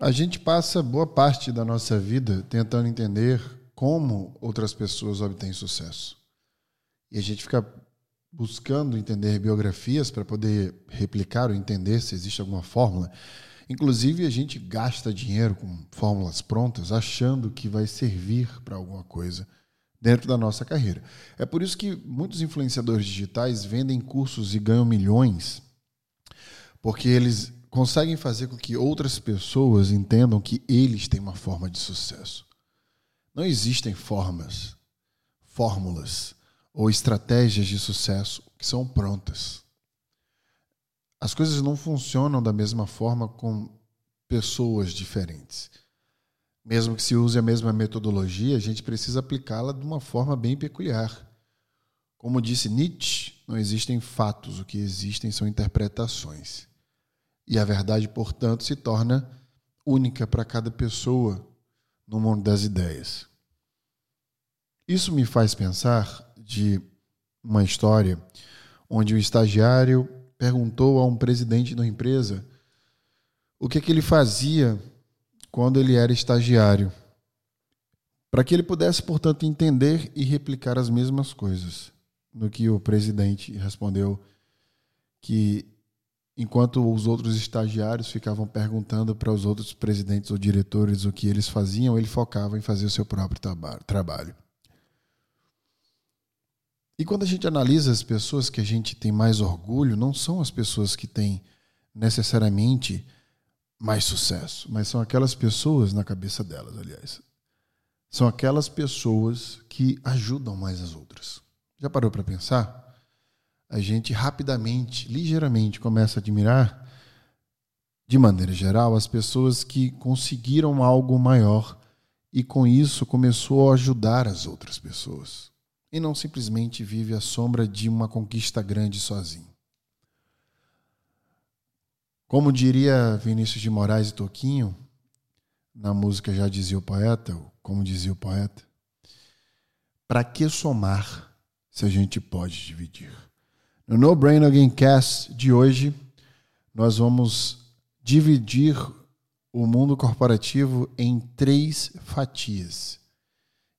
A gente passa boa parte da nossa vida tentando entender como outras pessoas obtêm sucesso. E a gente fica buscando entender biografias para poder replicar ou entender se existe alguma fórmula. Inclusive, a gente gasta dinheiro com fórmulas prontas, achando que vai servir para alguma coisa dentro da nossa carreira. É por isso que muitos influenciadores digitais vendem cursos e ganham milhões, porque eles conseguem fazer com que outras pessoas entendam que eles têm uma forma de sucesso. Não existem formas, fórmulas ou estratégias de sucesso que são prontas. As coisas não funcionam da mesma forma com pessoas diferentes. Mesmo que se use a mesma metodologia, a gente precisa aplicá-la de uma forma bem peculiar. Como disse Nietzsche, não existem fatos, o que existem são interpretações. E a verdade, portanto, se torna única para cada pessoa no mundo das ideias. Isso me faz pensar de uma história onde o estagiário perguntou a um presidente de uma empresa o que, que ele fazia quando ele era estagiário, para que ele pudesse, portanto, entender e replicar as mesmas coisas. No que o presidente respondeu que enquanto os outros estagiários ficavam perguntando para os outros presidentes ou diretores o que eles faziam, ele focava em fazer o seu próprio trabalho. E quando a gente analisa as pessoas que a gente tem mais orgulho, não são as pessoas que têm necessariamente mais sucesso, mas são aquelas pessoas na cabeça delas, aliás. São aquelas pessoas que ajudam mais as outras. Já parou para pensar? A gente rapidamente, ligeiramente começa a admirar, de maneira geral, as pessoas que conseguiram algo maior e com isso começou a ajudar as outras pessoas e não simplesmente vive à sombra de uma conquista grande sozinho. Como diria Vinícius de Moraes e Toquinho, na música já dizia o poeta, como dizia o poeta, para que somar se a gente pode dividir? No No Brain Again Cast de hoje, nós vamos dividir o mundo corporativo em três fatias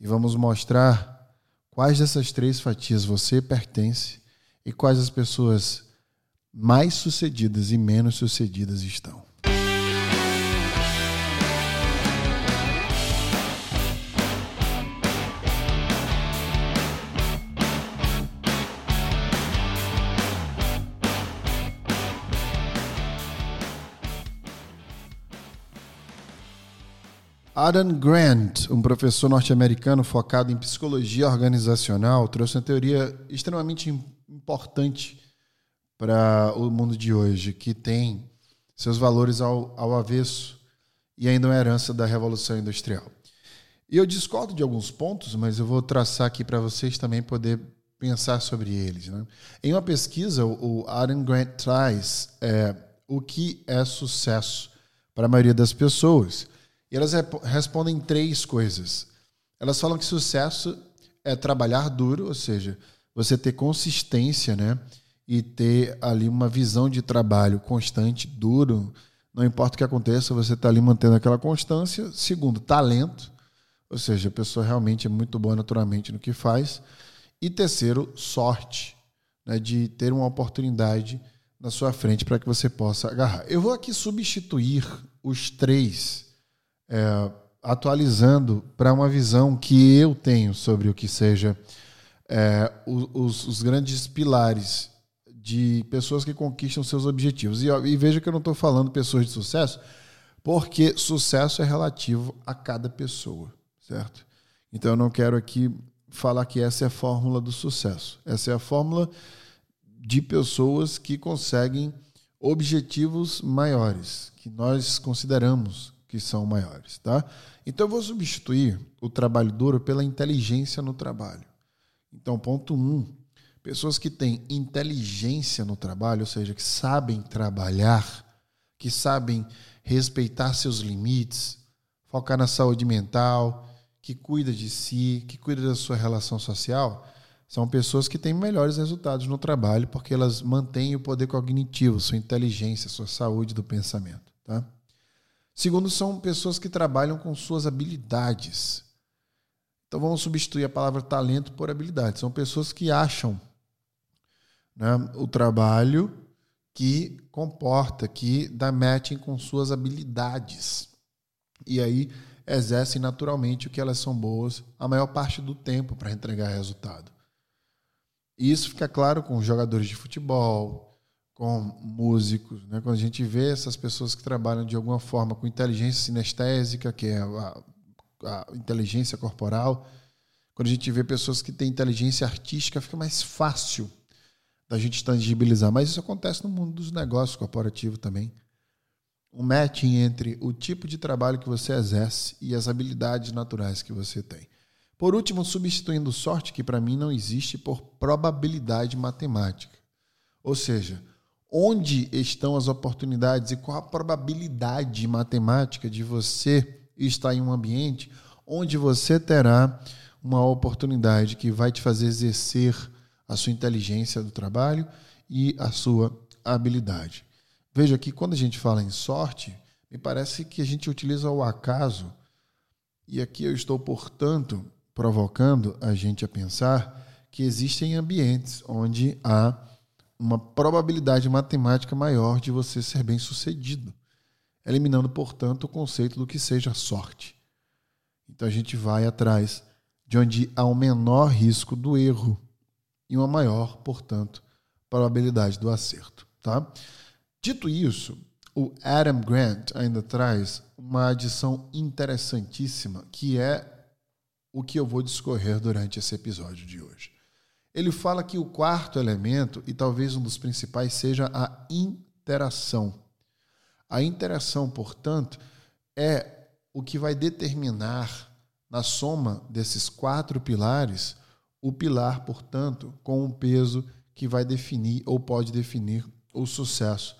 e vamos mostrar quais dessas três fatias você pertence e quais as pessoas mais sucedidas e menos sucedidas estão. Adam Grant, um professor norte-americano focado em psicologia organizacional, trouxe uma teoria extremamente importante para o mundo de hoje, que tem seus valores ao, ao avesso e ainda uma herança da Revolução Industrial. E eu discordo de alguns pontos, mas eu vou traçar aqui para vocês também poder pensar sobre eles. Né? Em uma pesquisa, o Adam Grant traz é, o que é sucesso para a maioria das pessoas. E elas respondem três coisas. Elas falam que sucesso é trabalhar duro, ou seja, você ter consistência, né? E ter ali uma visão de trabalho constante, duro. Não importa o que aconteça, você está ali mantendo aquela constância. Segundo, talento, ou seja, a pessoa realmente é muito boa naturalmente no que faz. E terceiro, sorte, né? de ter uma oportunidade na sua frente para que você possa agarrar. Eu vou aqui substituir os três é, atualizando para uma visão que eu tenho sobre o que seja é, os, os, grandes pilares de pessoas que conquistam seus objetivos. E, e veja que eu não estou falando pessoas de sucesso, porque sucesso é relativo a cada pessoa, certo? Então eu não quero aqui falar que essa é a fórmula do sucesso. Essa é a fórmula de pessoas que conseguem objetivos maiores, que nós consideramos que são maiores, tá? Então eu vou substituir o trabalho duro pela inteligência no trabalho. Então, ponto um, pessoas que têm inteligência no trabalho, ou seja, que sabem trabalhar, que sabem respeitar seus limites, focar na saúde mental, que cuida de si, que cuida da sua relação social, são pessoas que têm melhores resultados no trabalho porque elas mantêm o poder cognitivo, sua inteligência, sua saúde do pensamento, tá? Segundo, são pessoas que trabalham com suas habilidades. Então vamos substituir a palavra talento por habilidade. São pessoas que acham né, o trabalho que comporta, que dá matching com suas habilidades. E aí exercem naturalmente o que elas são boas a maior parte do tempo para entregar resultado. E isso fica claro com jogadores de futebol, com músicos, né? quando a gente vê essas pessoas que trabalham de alguma forma com inteligência sinestésica, que é a, a inteligência corporal, quando a gente vê pessoas que têm inteligência artística, fica mais fácil da gente tangibilizar. Mas isso acontece no mundo dos negócios corporativos também. Um matching entre o tipo de trabalho que você exerce e as habilidades naturais que você tem. Por último, substituindo sorte, que para mim não existe, por probabilidade matemática. Ou seja, onde estão as oportunidades e qual a probabilidade matemática de você estar em um ambiente onde você terá uma oportunidade que vai te fazer exercer a sua inteligência do trabalho e a sua habilidade. Veja que quando a gente fala em sorte, me parece que a gente utiliza o acaso, e aqui eu estou, portanto, provocando a gente a pensar que existem ambientes onde há uma probabilidade matemática maior de você ser bem sucedido, eliminando, portanto, o conceito do que seja sorte. Então a gente vai atrás de onde há um menor risco do erro e uma maior, portanto, probabilidade do acerto. Tá? Dito isso, o Adam Grant ainda traz uma adição interessantíssima, que é o que eu vou discorrer durante esse episódio de hoje. Ele fala que o quarto elemento, e talvez um dos principais, seja a interação. A interação, portanto, é o que vai determinar, na soma desses quatro pilares, o pilar, portanto, com um peso que vai definir ou pode definir o sucesso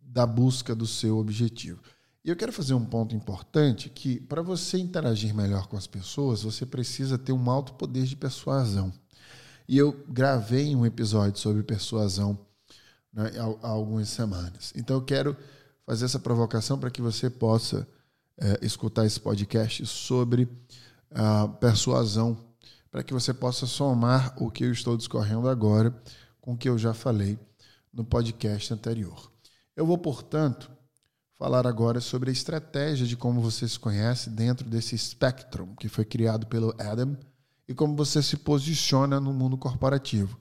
da busca do seu objetivo. E eu quero fazer um ponto importante que para você interagir melhor com as pessoas, você precisa ter um alto poder de persuasão. E eu gravei um episódio sobre persuasão né, há, algumas semanas. Então eu quero fazer essa provocação para que você possa é, escutar esse podcast sobre a persuasão, para que você possa somar o que eu estou discorrendo agora com o que eu já falei no podcast anterior. Eu vou, portanto, falar agora sobre a estratégia de como você se conhece dentro desse spectrum que foi criado pelo Adam e como você se posiciona no mundo corporativo.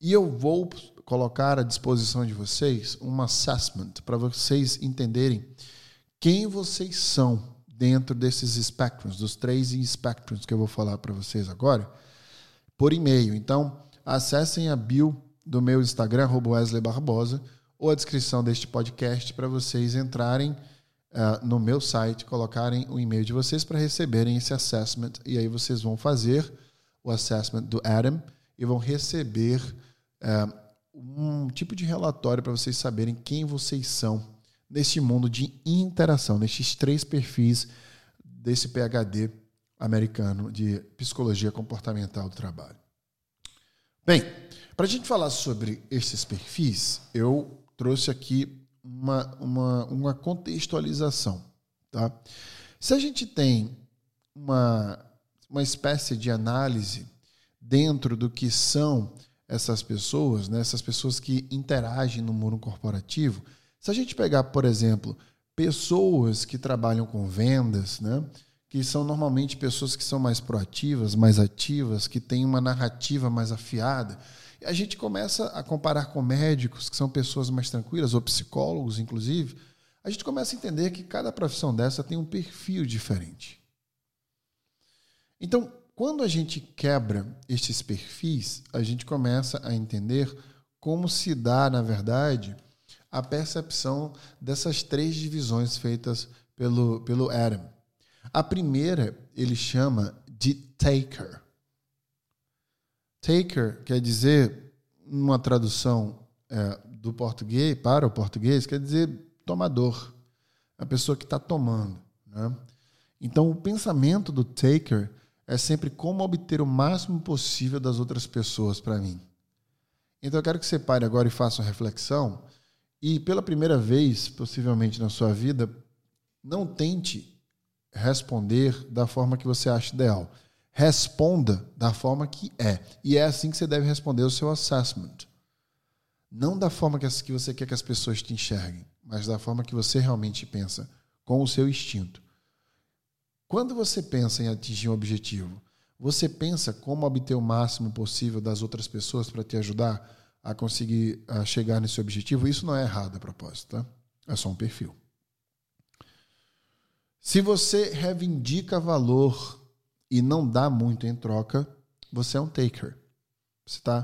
E eu vou colocar à disposição de vocês um assessment para vocês entenderem quem vocês são dentro desses spectrums, dos três spectrums que eu vou falar para vocês agora, por e-mail. Então, acessem a bio do meu Instagram, Wesley Barbosa, ou a descrição deste podcast para vocês entrarem uh, no meu site, colocarem o e-mail de vocês para receberem esse assessment. E aí vocês vão fazer o assessment do Adam e vão receber uh, um tipo de relatório para vocês saberem quem vocês são neste mundo de interação, nestes três perfis desse PhD americano de psicologia comportamental do trabalho. Bem, para a gente falar sobre esses perfis, eu trouxe aqui uma, uma, uma contextualização. Tá? Se a gente tem uma, uma espécie de análise dentro do que são essas pessoas, né, essas pessoas que interagem no mundo corporativo, se a gente pegar, por exemplo, pessoas que trabalham com vendas, né, que são normalmente pessoas que são mais proativas, mais ativas, que têm uma narrativa mais afiada, a gente começa a comparar com médicos, que são pessoas mais tranquilas, ou psicólogos, inclusive, a gente começa a entender que cada profissão dessa tem um perfil diferente. Então, quando a gente quebra estes perfis, a gente começa a entender como se dá, na verdade, a percepção dessas três divisões feitas pelo, pelo Adam. A primeira ele chama de taker. Taker quer dizer, uma tradução é, do português para o português, quer dizer tomador, a pessoa que está tomando. Né? Então, o pensamento do taker é sempre como obter o máximo possível das outras pessoas para mim. Então, eu quero que você pare agora e faça uma reflexão e, pela primeira vez, possivelmente na sua vida, não tente responder da forma que você acha ideal. Responda da forma que é. E é assim que você deve responder o seu assessment. Não da forma que você quer que as pessoas te enxerguem, mas da forma que você realmente pensa, com o seu instinto. Quando você pensa em atingir um objetivo, você pensa como obter o máximo possível das outras pessoas para te ajudar a conseguir a chegar nesse objetivo? Isso não é errado a propósito, tá? É só um perfil. Se você reivindica valor e não dá muito em troca, você é um taker. Você está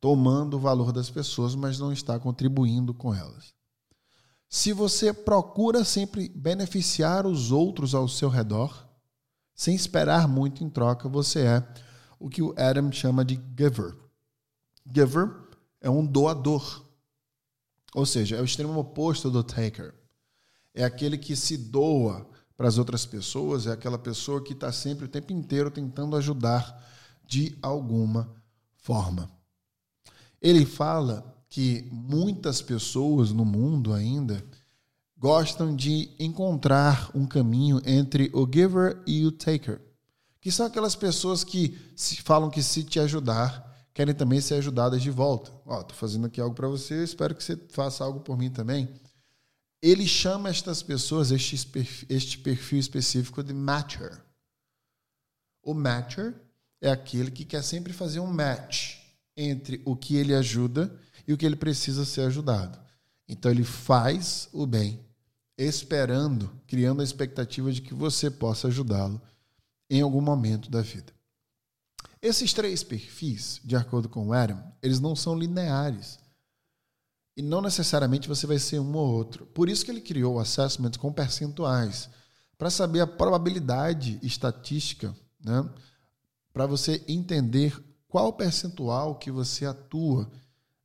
tomando o valor das pessoas, mas não está contribuindo com elas. Se você procura sempre beneficiar os outros ao seu redor, sem esperar muito em troca, você é o que o Adam chama de giver. Giver é um doador. Ou seja, é o extremo oposto do taker. É aquele que se doa para as outras pessoas, é aquela pessoa que está sempre o tempo inteiro tentando ajudar de alguma forma. Ele fala que muitas pessoas no mundo ainda gostam de encontrar um caminho entre o giver e o taker, que são aquelas pessoas que falam que se te ajudar, querem também ser ajudadas de volta. Ó, oh, tô fazendo aqui algo para você, espero que você faça algo por mim também ele chama estas pessoas, este perfil, este perfil específico, de matcher. O matcher é aquele que quer sempre fazer um match entre o que ele ajuda e o que ele precisa ser ajudado. Então ele faz o bem, esperando, criando a expectativa de que você possa ajudá-lo em algum momento da vida. Esses três perfis, de acordo com o Adam, eles não são lineares. E não necessariamente você vai ser um ou outro. Por isso que ele criou o assessment com percentuais, para saber a probabilidade estatística, né? para você entender qual percentual que você atua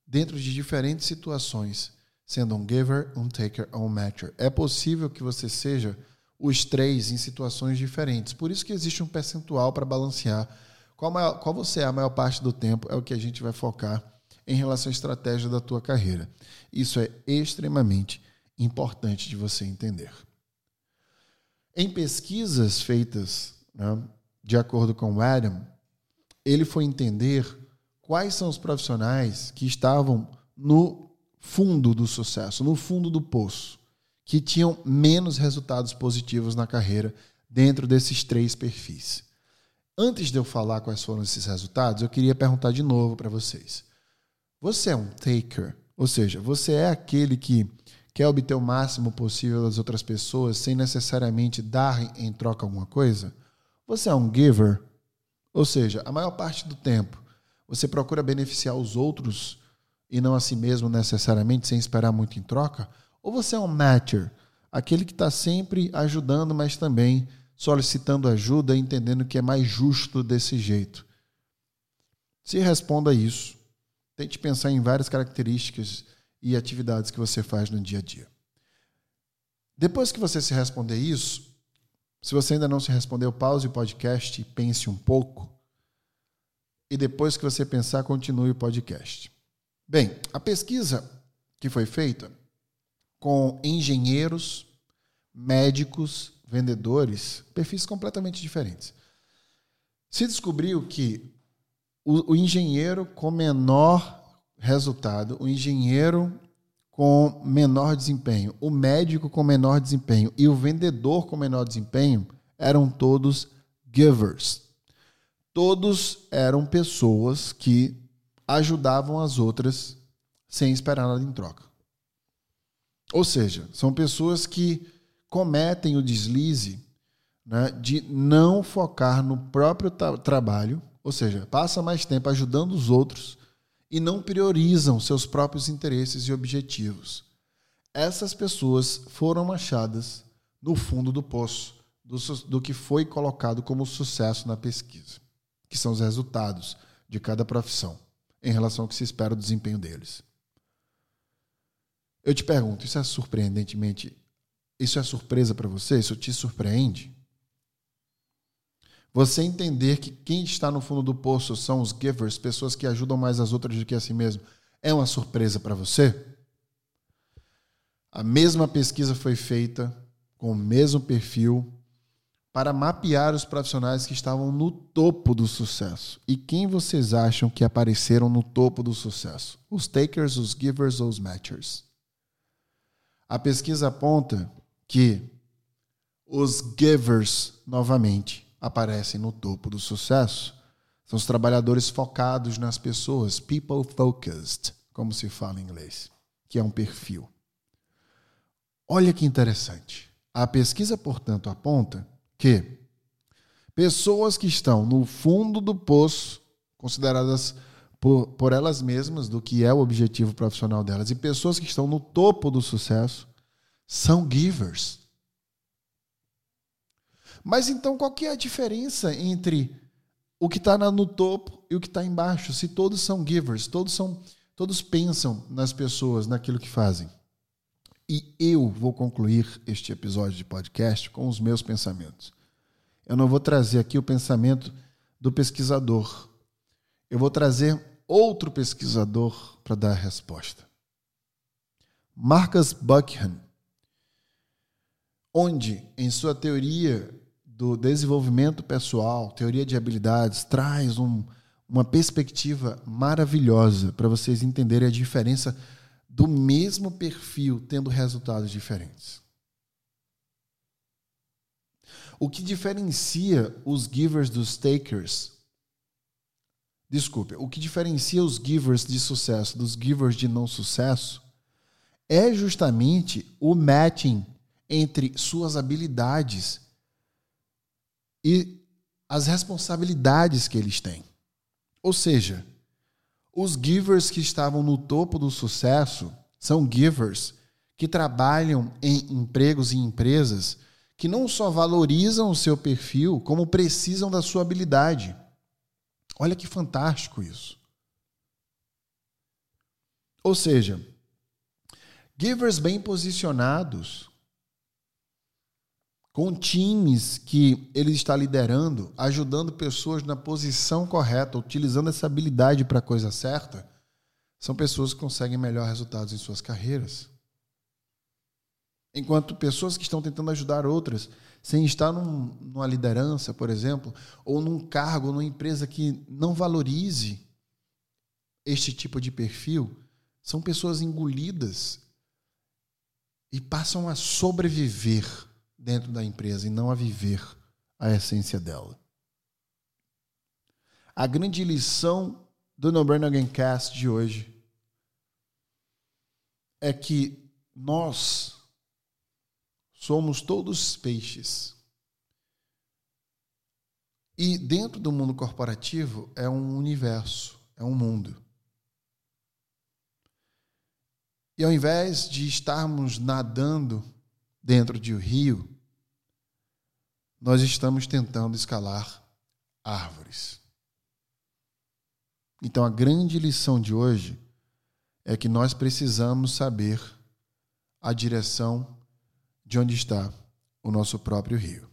dentro de diferentes situações, sendo um giver, um taker ou um matcher. É possível que você seja os três em situações diferentes. Por isso que existe um percentual para balancear qual, maior, qual você é a maior parte do tempo, é o que a gente vai focar em relação à estratégia da tua carreira. Isso é extremamente importante de você entender. Em pesquisas feitas né, de acordo com o Adam, ele foi entender quais são os profissionais que estavam no fundo do sucesso, no fundo do poço, que tinham menos resultados positivos na carreira dentro desses três perfis. Antes de eu falar quais foram esses resultados, eu queria perguntar de novo para vocês. Você é um taker, ou seja, você é aquele que quer obter o máximo possível das outras pessoas sem necessariamente dar em troca alguma coisa? Você é um giver, ou seja, a maior parte do tempo você procura beneficiar os outros e não a si mesmo necessariamente sem esperar muito em troca? Ou você é um matcher, aquele que está sempre ajudando, mas também solicitando ajuda, entendendo que é mais justo desse jeito? Se responda isso. Tente pensar em várias características e atividades que você faz no dia a dia. Depois que você se responder isso, se você ainda não se respondeu, pause o podcast e pense um pouco. E depois que você pensar, continue o podcast. Bem, a pesquisa que foi feita com engenheiros, médicos, vendedores, perfis completamente diferentes. Se descobriu que o, o engenheiro com menor resultado, o engenheiro com menor desempenho, o médico com menor desempenho e o vendedor com menor desempenho eram todos givers. Todos eram pessoas que ajudavam as outras sem esperar nada em troca. Ou seja, são pessoas que cometem o deslize né, de não focar no próprio tra trabalho ou seja, passa mais tempo ajudando os outros e não priorizam seus próprios interesses e objetivos. Essas pessoas foram achadas no fundo do poço do, do que foi colocado como sucesso na pesquisa, que são os resultados de cada profissão em relação ao que se espera do desempenho deles. Eu te pergunto, isso é surpreendentemente, isso é surpresa para você? Isso te surpreende? Você entender que quem está no fundo do poço são os givers, pessoas que ajudam mais as outras do que a si mesmo, é uma surpresa para você? A mesma pesquisa foi feita com o mesmo perfil para mapear os profissionais que estavam no topo do sucesso. E quem vocês acham que apareceram no topo do sucesso? Os takers, os givers ou os matchers? A pesquisa aponta que os givers, novamente, aparecem no topo do sucesso. São os trabalhadores focados nas pessoas, people focused, como se fala em inglês, que é um perfil. Olha que interessante. A pesquisa, portanto, aponta que pessoas que estão no fundo do poço, consideradas por, por elas mesmas do que é o objetivo profissional delas, e pessoas que estão no topo do sucesso, são givers. Mas então qual que é a diferença entre o que está no topo e o que está embaixo? Se todos são givers, todos são, todos pensam nas pessoas, naquilo que fazem. E eu vou concluir este episódio de podcast com os meus pensamentos. Eu não vou trazer aqui o pensamento do pesquisador. Eu vou trazer outro pesquisador para dar a resposta. Marcus Buchan, onde em sua teoria do desenvolvimento pessoal, teoria de habilidades, traz um, uma perspectiva maravilhosa para vocês entenderem a diferença do mesmo perfil tendo resultados diferentes. O que diferencia os givers dos takers? Desculpe, o que diferencia os givers de sucesso dos givers de não sucesso é justamente o matching entre suas habilidades e as responsabilidades que eles têm. Ou seja, os givers que estavam no topo do sucesso são givers que trabalham em empregos e empresas que não só valorizam o seu perfil, como precisam da sua habilidade. Olha que fantástico isso. Ou seja, givers bem posicionados com times que ele está liderando, ajudando pessoas na posição correta, utilizando essa habilidade para a coisa certa, são pessoas que conseguem melhores resultados em suas carreiras. Enquanto pessoas que estão tentando ajudar outras, sem estar num, numa liderança, por exemplo, ou num cargo, numa empresa que não valorize este tipo de perfil, são pessoas engolidas e passam a sobreviver dentro da empresa e não a viver a essência dela. A grande lição do No Again Cast de hoje é que nós somos todos peixes. E dentro do mundo corporativo é um universo, é um mundo. E ao invés de estarmos nadando dentro de um rio, nós estamos tentando escalar árvores. Então, a grande lição de hoje é que nós precisamos saber a direção de onde está o nosso próprio rio.